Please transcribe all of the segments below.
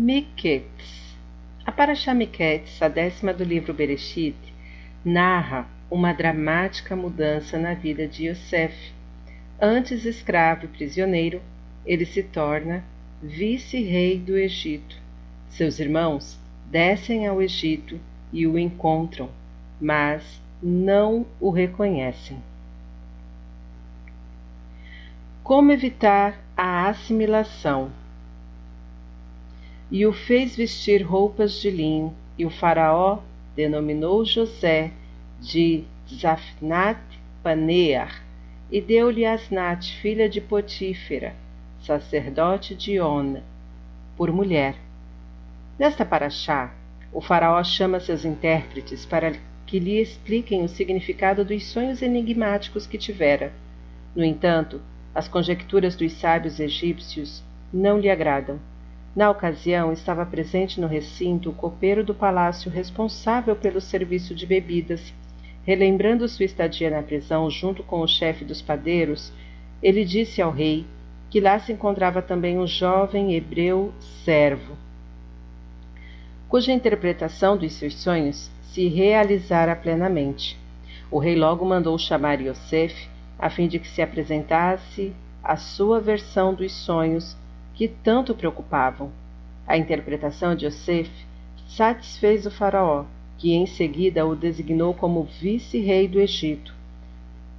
Miquetes. A Parashá Miquetes, a décima do livro Bereshit, narra uma dramática mudança na vida de Yosef. Antes escravo e prisioneiro, ele se torna vice-rei do Egito. Seus irmãos descem ao Egito e o encontram, mas não o reconhecem. Como evitar a assimilação? E o fez vestir roupas de linho, e o Faraó denominou José de Zafnat Panear, e deu-lhe Asnat, filha de Potífera, sacerdote de On, por mulher. Nesta paraxá, o faraó chama seus intérpretes para que lhe expliquem o significado dos sonhos enigmáticos que tivera. No entanto, as conjecturas dos sábios egípcios não lhe agradam. Na ocasião, estava presente no recinto o copeiro do palácio responsável pelo serviço de bebidas. Relembrando sua estadia na prisão junto com o chefe dos padeiros, ele disse ao rei que lá se encontrava também um jovem hebreu servo, cuja interpretação dos seus sonhos se realizara plenamente. O rei logo mandou chamar Yosef, a fim de que se apresentasse a sua versão dos sonhos que tanto preocupavam. A interpretação de Yosef satisfez o faraó, que em seguida o designou como vice-rei do Egito,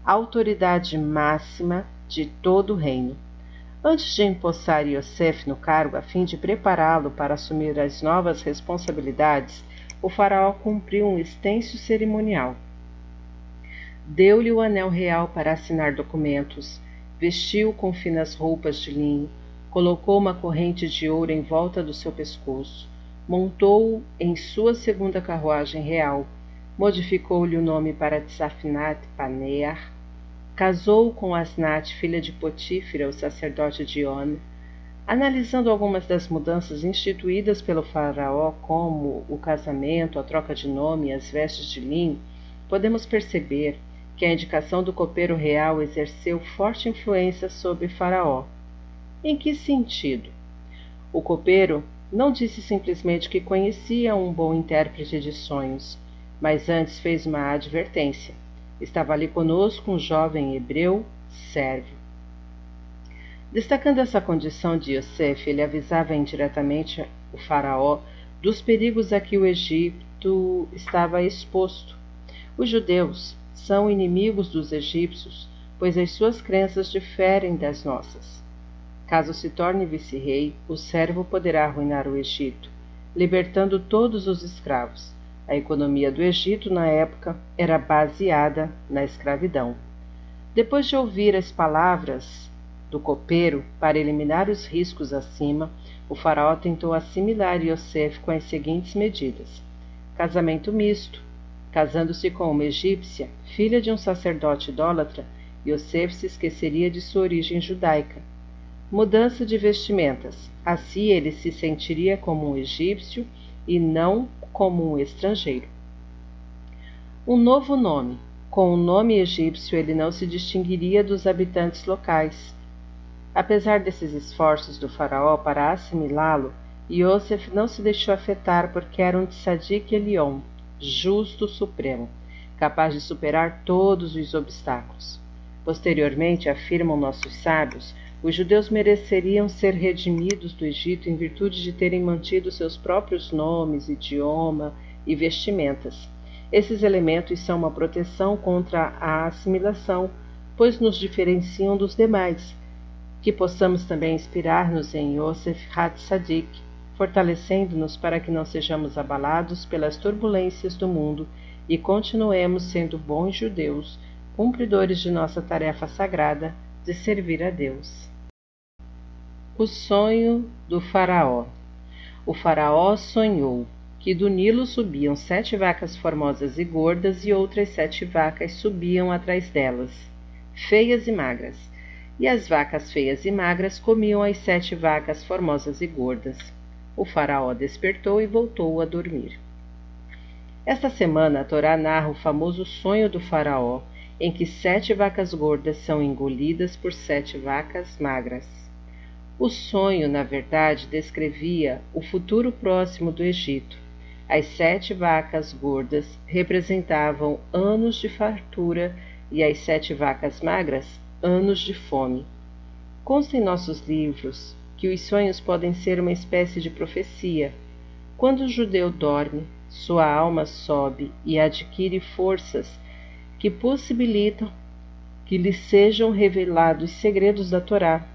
autoridade máxima de todo o reino. Antes de empossar Yosef no cargo a fim de prepará-lo para assumir as novas responsabilidades, o faraó cumpriu um extenso cerimonial. Deu-lhe o anel real para assinar documentos, vestiu com finas roupas de linho, colocou uma corrente de ouro em volta do seu pescoço, montou-o em sua segunda carruagem real, modificou-lhe o nome para Tsafnat Panear, casou com Asnat, filha de Potífera, o sacerdote de On. Analisando algumas das mudanças instituídas pelo faraó, como o casamento, a troca de nome e as vestes de linho, podemos perceber que a indicação do copeiro real exerceu forte influência sobre faraó. Em que sentido? O copeiro não disse simplesmente que conhecia um bom intérprete de sonhos, mas antes fez uma advertência. Estava ali conosco um jovem hebreu sérvio. Destacando essa condição de Yosef, ele avisava indiretamente o faraó dos perigos a que o Egito estava exposto. Os judeus são inimigos dos egípcios, pois as suas crenças diferem das nossas. Caso se torne vice-rei, o servo poderá arruinar o Egito, libertando todos os escravos. A economia do Egito na época era baseada na escravidão. Depois de ouvir as palavras do copeiro para eliminar os riscos acima, o faraó tentou assimilar Yosef com as seguintes medidas: casamento misto. Casando-se com uma egípcia, filha de um sacerdote idólatra, Yosef se esqueceria de sua origem judaica. Mudança de vestimentas. Assim ele se sentiria como um egípcio e não como um estrangeiro. Um novo nome. Com o nome egípcio, ele não se distinguiria dos habitantes locais. Apesar desses esforços do faraó para assimilá-lo, Yosef não se deixou afetar porque era um tzadik Elion, justo supremo, capaz de superar todos os obstáculos. Posteriormente, afirmam nossos sábios, os judeus mereceriam ser redimidos do Egito em virtude de terem mantido seus próprios nomes, idioma e vestimentas. Esses elementos são uma proteção contra a assimilação, pois nos diferenciam dos demais. Que possamos também inspirar-nos em Yosef Hatzadik, fortalecendo-nos para que não sejamos abalados pelas turbulências do mundo e continuemos sendo bons judeus, cumpridores de nossa tarefa sagrada de servir a Deus. O sonho do Faraó. O Faraó sonhou que do Nilo subiam sete vacas formosas e gordas e outras sete vacas subiam atrás delas, feias e magras. E as vacas feias e magras comiam as sete vacas formosas e gordas. O Faraó despertou e voltou a dormir. Esta semana a Torá narra o famoso sonho do Faraó, em que sete vacas gordas são engolidas por sete vacas magras. O sonho, na verdade, descrevia o futuro próximo do Egito. As sete vacas gordas representavam anos de fartura e as sete vacas magras, anos de fome. Consta em nossos livros que os sonhos podem ser uma espécie de profecia. Quando o judeu dorme, sua alma sobe e adquire forças que possibilitam que lhe sejam revelados segredos da Torá.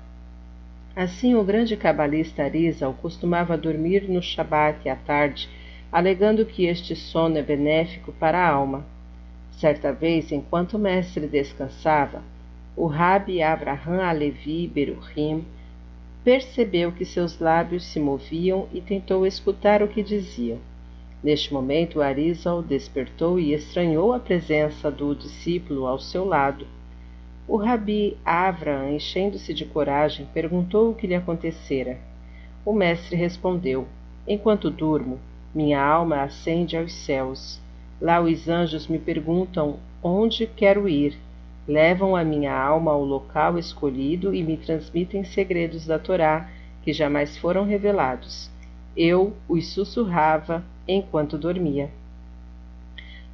Assim, o grande cabalista Arizal costumava dormir no Shabat à tarde, alegando que este sono é benéfico para a alma. Certa vez, enquanto o mestre descansava, o Rabi Avraham Alevi Beruhim percebeu que seus lábios se moviam e tentou escutar o que diziam. Neste momento, Arizal despertou e estranhou a presença do discípulo ao seu lado. O Rabi Avram, enchendo-se de coragem, perguntou o que lhe acontecera. O mestre respondeu: Enquanto durmo, minha alma ascende aos céus. Lá os anjos me perguntam onde quero ir. Levam a minha alma ao local escolhido e me transmitem segredos da Torá que jamais foram revelados. Eu os sussurrava enquanto dormia.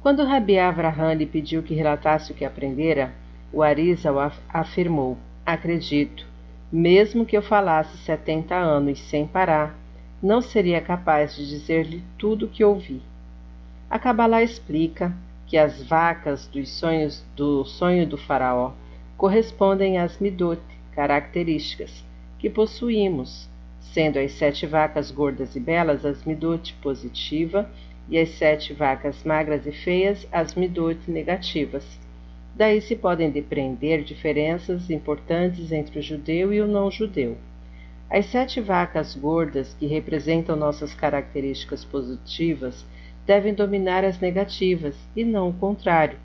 Quando Rabi Avraham lhe pediu que relatasse o que aprendera, o Arizal af afirmou: Acredito, mesmo que eu falasse setenta anos sem parar, não seria capaz de dizer-lhe tudo o que ouvi. A Kabbalah explica que as vacas dos sonhos do sonho do faraó correspondem às midot, características, que possuímos, sendo as sete vacas gordas e belas as midot positiva e as sete vacas magras e feias as midot negativas. Daí se podem depreender diferenças importantes entre o judeu e o não-judeu. As sete vacas gordas, que representam nossas características positivas, devem dominar as negativas, e não o contrário.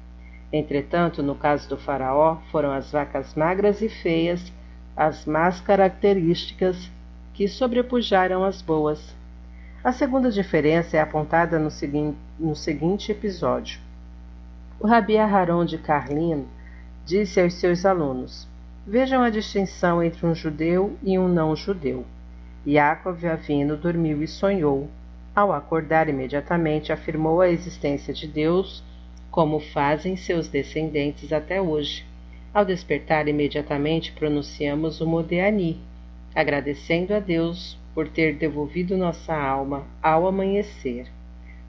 Entretanto, no caso do Faraó, foram as vacas magras e feias as más características que sobrepujaram as boas. A segunda diferença é apontada no, segui no seguinte episódio. O Rabi Aharon de Carlino disse aos seus alunos: Vejam a distinção entre um judeu e um não-judeu. Yaakov Avino dormiu e sonhou. Ao acordar imediatamente, afirmou a existência de Deus, como fazem seus descendentes até hoje. Ao despertar imediatamente, pronunciamos o Modeani, agradecendo a Deus por ter devolvido nossa alma ao amanhecer.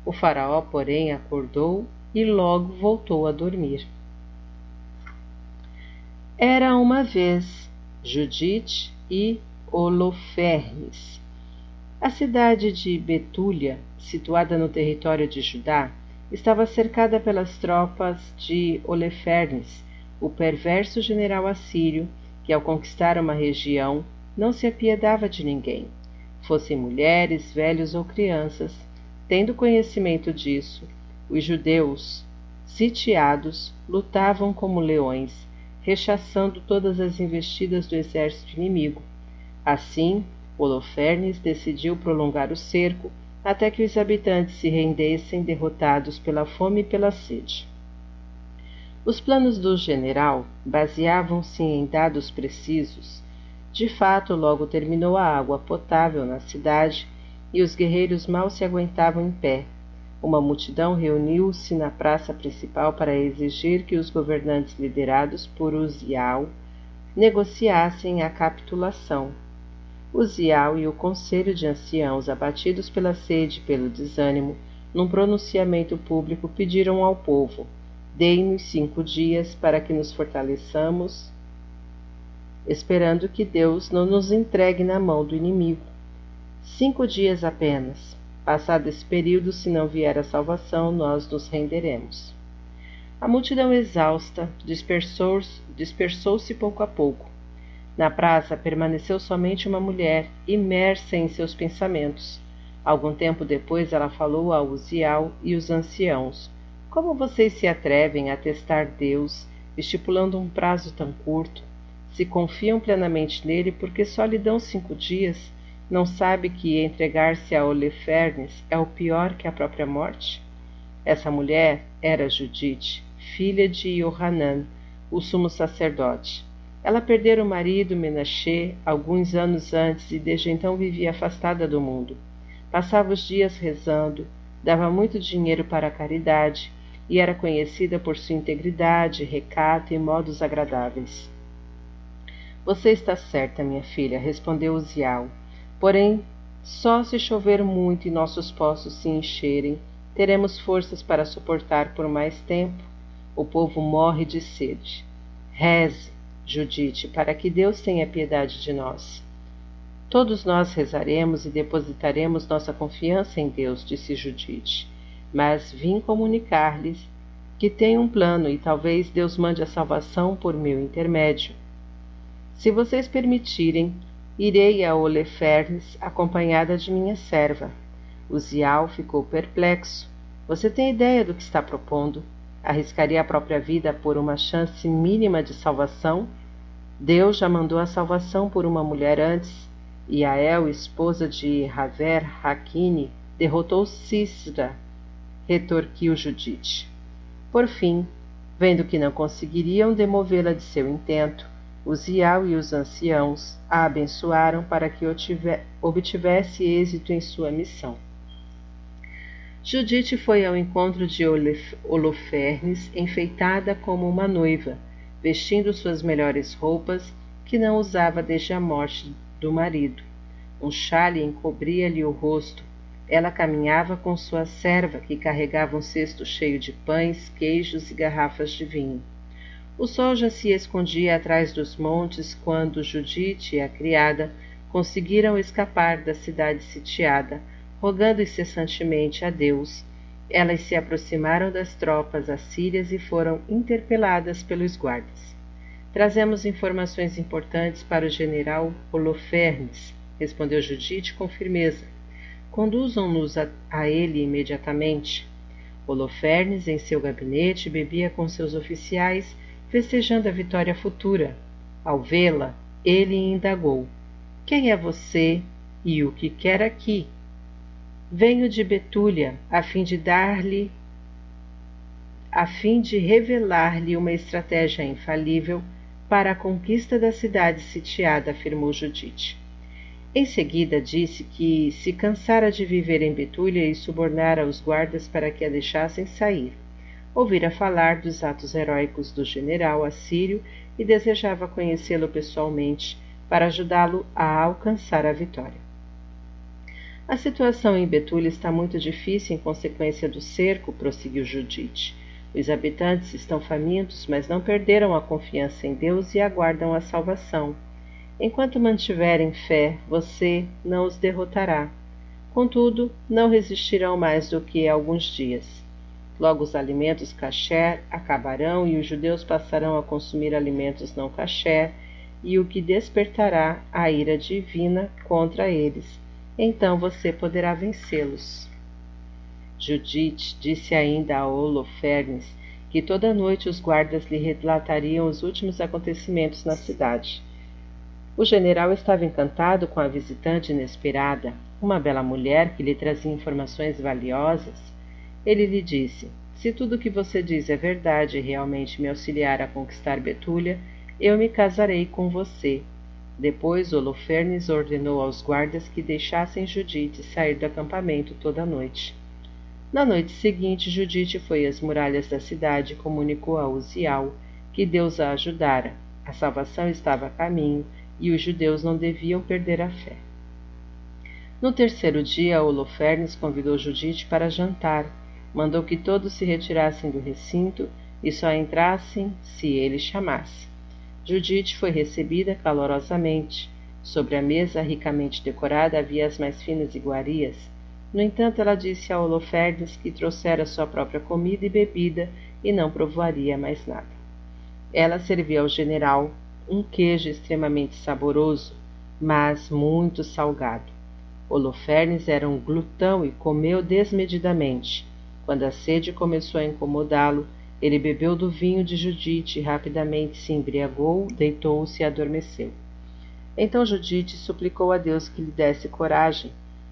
O faraó, porém, acordou e logo voltou a dormir. Era uma vez Judite e Holofernes. A cidade de Betúlia, situada no território de Judá, estava cercada pelas tropas de Holofernes, o perverso general assírio, que ao conquistar uma região não se apiedava de ninguém, fossem mulheres, velhos ou crianças. Tendo conhecimento disso, os judeus, sitiados, lutavam como leões rechaçando todas as investidas do exército inimigo. Assim, Holofernes decidiu prolongar o cerco até que os habitantes se rendessem derrotados pela fome e pela sede. Os planos do general baseavam-se em dados precisos. De fato, logo terminou a água potável na cidade e os guerreiros mal se aguentavam em pé, uma multidão reuniu-se na praça principal para exigir que os governantes liderados por Uzial negociassem a capitulação. Uzial e o conselho de anciãos, abatidos pela sede e pelo desânimo, num pronunciamento público pediram ao povo: Dei-nos cinco dias para que nos fortaleçamos, esperando que Deus não nos entregue na mão do inimigo. Cinco dias apenas. Passado esse período, se não vier a salvação, nós nos renderemos. A multidão exausta dispersou-se dispersou pouco a pouco. Na praça permaneceu somente uma mulher, imersa em seus pensamentos. Algum tempo depois ela falou a Uzial e os anciãos: Como vocês se atrevem a testar Deus, estipulando um prazo tão curto? Se confiam plenamente nele, porque só lhe dão cinco dias? Não sabe que entregar-se a Holofernes é o pior que a própria morte? Essa mulher era Judite, filha de Yohanan, o sumo sacerdote. Ela perdera o marido Menachê alguns anos antes e desde então vivia afastada do mundo. Passava os dias rezando, dava muito dinheiro para a caridade e era conhecida por sua integridade, recato e modos agradáveis. Você está certa, minha filha, respondeu Uzial. Porém, só se chover muito e nossos poços se encherem, teremos forças para suportar por mais tempo. O povo morre de sede. Reze, Judite, para que Deus tenha piedade de nós. Todos nós rezaremos e depositaremos nossa confiança em Deus, disse Judite. Mas vim comunicar-lhes que tenho um plano e talvez Deus mande a salvação por meu intermédio. Se vocês permitirem, irei a Olefernes acompanhada de minha serva. Uzial ficou perplexo. Você tem ideia do que está propondo? Arriscaria a própria vida por uma chance mínima de salvação? Deus já mandou a salvação por uma mulher antes. Yael, esposa de Haver Hakini, derrotou Cisra, retorquiu Judite. Por fim, vendo que não conseguiriam demovê-la de seu intento, Uzial e os anciãos a abençoaram para que obtivesse êxito em sua missão. Judite foi ao encontro de Holofernes enfeitada como uma noiva, vestindo suas melhores roupas, que não usava desde a morte do marido. Um chale encobria-lhe o rosto. Ela caminhava com sua serva, que carregava um cesto cheio de pães, queijos e garrafas de vinho. O sol já se escondia atrás dos montes quando Judite e a criada conseguiram escapar da cidade sitiada, rogando incessantemente a Deus. Elas se aproximaram das tropas assírias e foram interpeladas pelos guardas. Trazemos informações importantes para o general Holofernes, respondeu Judite com firmeza. Conduzam-nos a, a ele imediatamente. Holofernes, em seu gabinete, bebia com seus oficiais festejando a vitória futura. Ao vê-la, ele indagou: Quem é você e o que quer aqui? Venho de Betúlia, a fim de dar-lhe a fim de revelar-lhe uma estratégia infalível para a conquista da cidade sitiada, afirmou Judite. Em seguida disse que se cansara de viver em Betúlia e subornara os guardas para que a deixassem sair ouvira falar dos atos heróicos do general assírio e desejava conhecê-lo pessoalmente para ajudá-lo a alcançar a vitória. A situação em Betúlia está muito difícil em consequência do cerco, prosseguiu Judite. Os habitantes estão famintos, mas não perderam a confiança em Deus e aguardam a salvação. Enquanto mantiverem fé, você não os derrotará. Contudo, não resistirão mais do que alguns dias. Logo os alimentos kasher acabarão e os judeus passarão a consumir alimentos não kasher, e o que despertará a ira divina contra eles. Então você poderá vencê-los. Judite disse ainda a Holofernes que toda noite os guardas lhe relatariam os últimos acontecimentos na cidade. O general estava encantado com a visitante inesperada, uma bela mulher que lhe trazia informações valiosas ele lhe disse: Se tudo o que você diz é verdade e realmente me auxiliar a conquistar Betúlia, eu me casarei com você. Depois Holofernes ordenou aos guardas que deixassem Judite sair do acampamento toda a noite. Na noite seguinte, Judite foi às muralhas da cidade e comunicou a Uzial que Deus a ajudara. A salvação estava a caminho e os judeus não deviam perder a fé. No terceiro dia, Holofernes convidou Judite para jantar mandou que todos se retirassem do recinto e só entrassem se ele chamasse. Judite foi recebida calorosamente. Sobre a mesa ricamente decorada havia as mais finas iguarias. No entanto, ela disse a Holofernes que trouxera sua própria comida e bebida e não provaria mais nada. Ela serviu ao general um queijo extremamente saboroso, mas muito salgado. Holofernes era um glutão e comeu desmedidamente. Quando a sede começou a incomodá-lo, ele bebeu do vinho de Judite e rapidamente se embriagou, deitou-se e adormeceu. Então Judite suplicou a Deus que lhe desse coragem,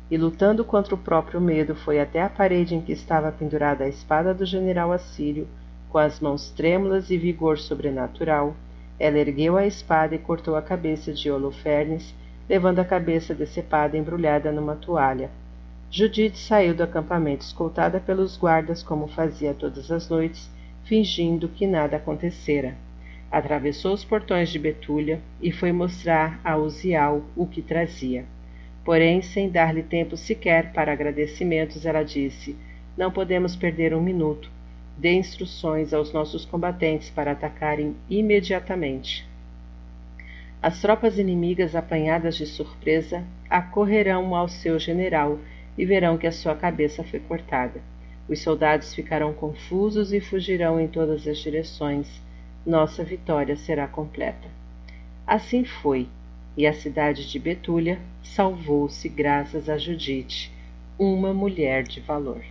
e lutando contra o próprio medo, foi até a parede em que estava pendurada a espada do general assírio, com as mãos trêmulas e vigor sobrenatural, Ela ergueu a espada e cortou a cabeça de Holofernes, levando a cabeça decepada embrulhada numa toalha. Judite saiu do acampamento escoltada pelos guardas como fazia todas as noites, fingindo que nada acontecera. Atravessou os portões de Betúlia e foi mostrar a Uzial o que trazia. Porém, sem dar-lhe tempo sequer para agradecimentos, ela disse: Não podemos perder um minuto. Dê instruções aos nossos combatentes para atacarem imediatamente. As tropas inimigas apanhadas de surpresa acorrerão ao seu general e verão que a sua cabeça foi cortada. Os soldados ficarão confusos e fugirão em todas as direções. Nossa vitória será completa. Assim foi, e a cidade de Betúlia salvou-se graças a Judite, uma mulher de valor.